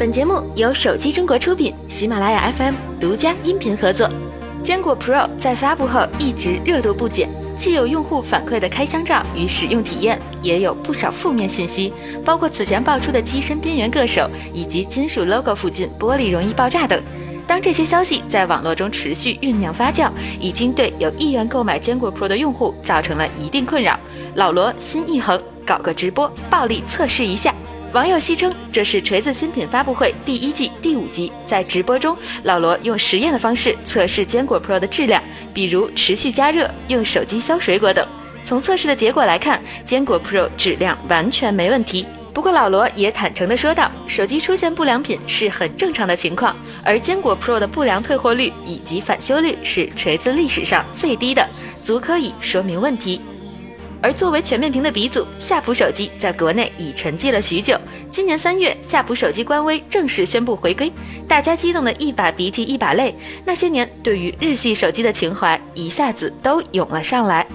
本节目由手机中国出品，喜马拉雅 FM 独家音频合作。坚果 Pro 在发布后一直热度不减，既有用户反馈的开箱照与使用体验，也有不少负面信息，包括此前爆出的机身边缘硌手以及金属 logo 附近玻璃容易爆炸等。当这些消息在网络中持续酝酿发酵，已经对有意愿购买坚果 Pro 的用户造成了一定困扰。老罗心一横，搞个直播暴力测试一下。网友戏称这是锤子新品发布会第一季第五集，在直播中，老罗用实验的方式测试坚果 Pro 的质量，比如持续加热、用手机削水果等。从测试的结果来看，坚果 Pro 质量完全没问题。不过老罗也坦诚地说道，手机出现不良品是很正常的情况，而坚果 Pro 的不良退货率以及返修率是锤子历史上最低的，足可以说明问题。而作为全面屏的鼻祖，夏普手机在国内已沉寂了许久。今年三月，夏普手机官微正式宣布回归，大家激动的一把鼻涕一把泪。那些年对于日系手机的情怀一下子都涌了上来。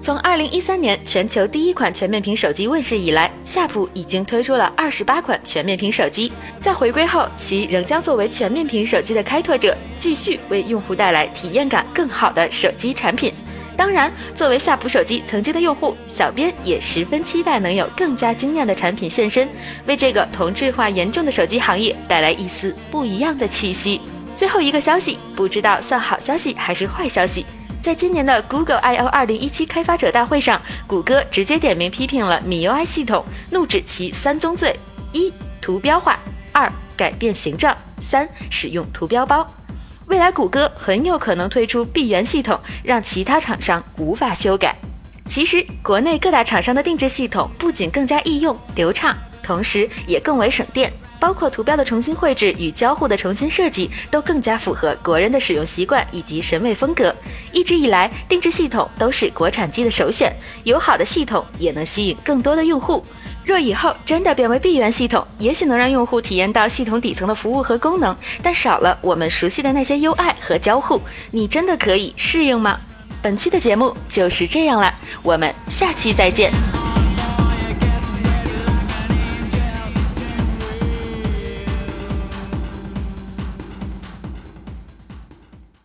从二零一三年全球第一款全面屏手机问世以来，夏普已经推出了二十八款全面屏手机。在回归后，其仍将作为全面屏手机的开拓者，继续为用户带来体验感更好的手机产品。当然，作为夏普手机曾经的用户，小编也十分期待能有更加惊艳的产品现身，为这个同质化严重的手机行业带来一丝不一样的气息。最后一个消息，不知道算好消息还是坏消息。在今年的 Google I/O 2017开发者大会上，谷歌直接点名批评了 MIUI 系统，怒指其三宗罪：一、图标化；二、改变形状；三、使用图标包。未来谷歌很有可能推出闭源系统，让其他厂商无法修改。其实，国内各大厂商的定制系统不仅更加易用流畅，同时也更为省电。包括图标的重新绘制与交互的重新设计，都更加符合国人的使用习惯以及审美风格。一直以来，定制系统都是国产机的首选，有好的系统也能吸引更多的用户。若以后真的变为闭源系统，也许能让用户体验到系统底层的服务和功能，但少了我们熟悉的那些 UI 和交互，你真的可以适应吗？本期的节目就是这样了，我们下期再见。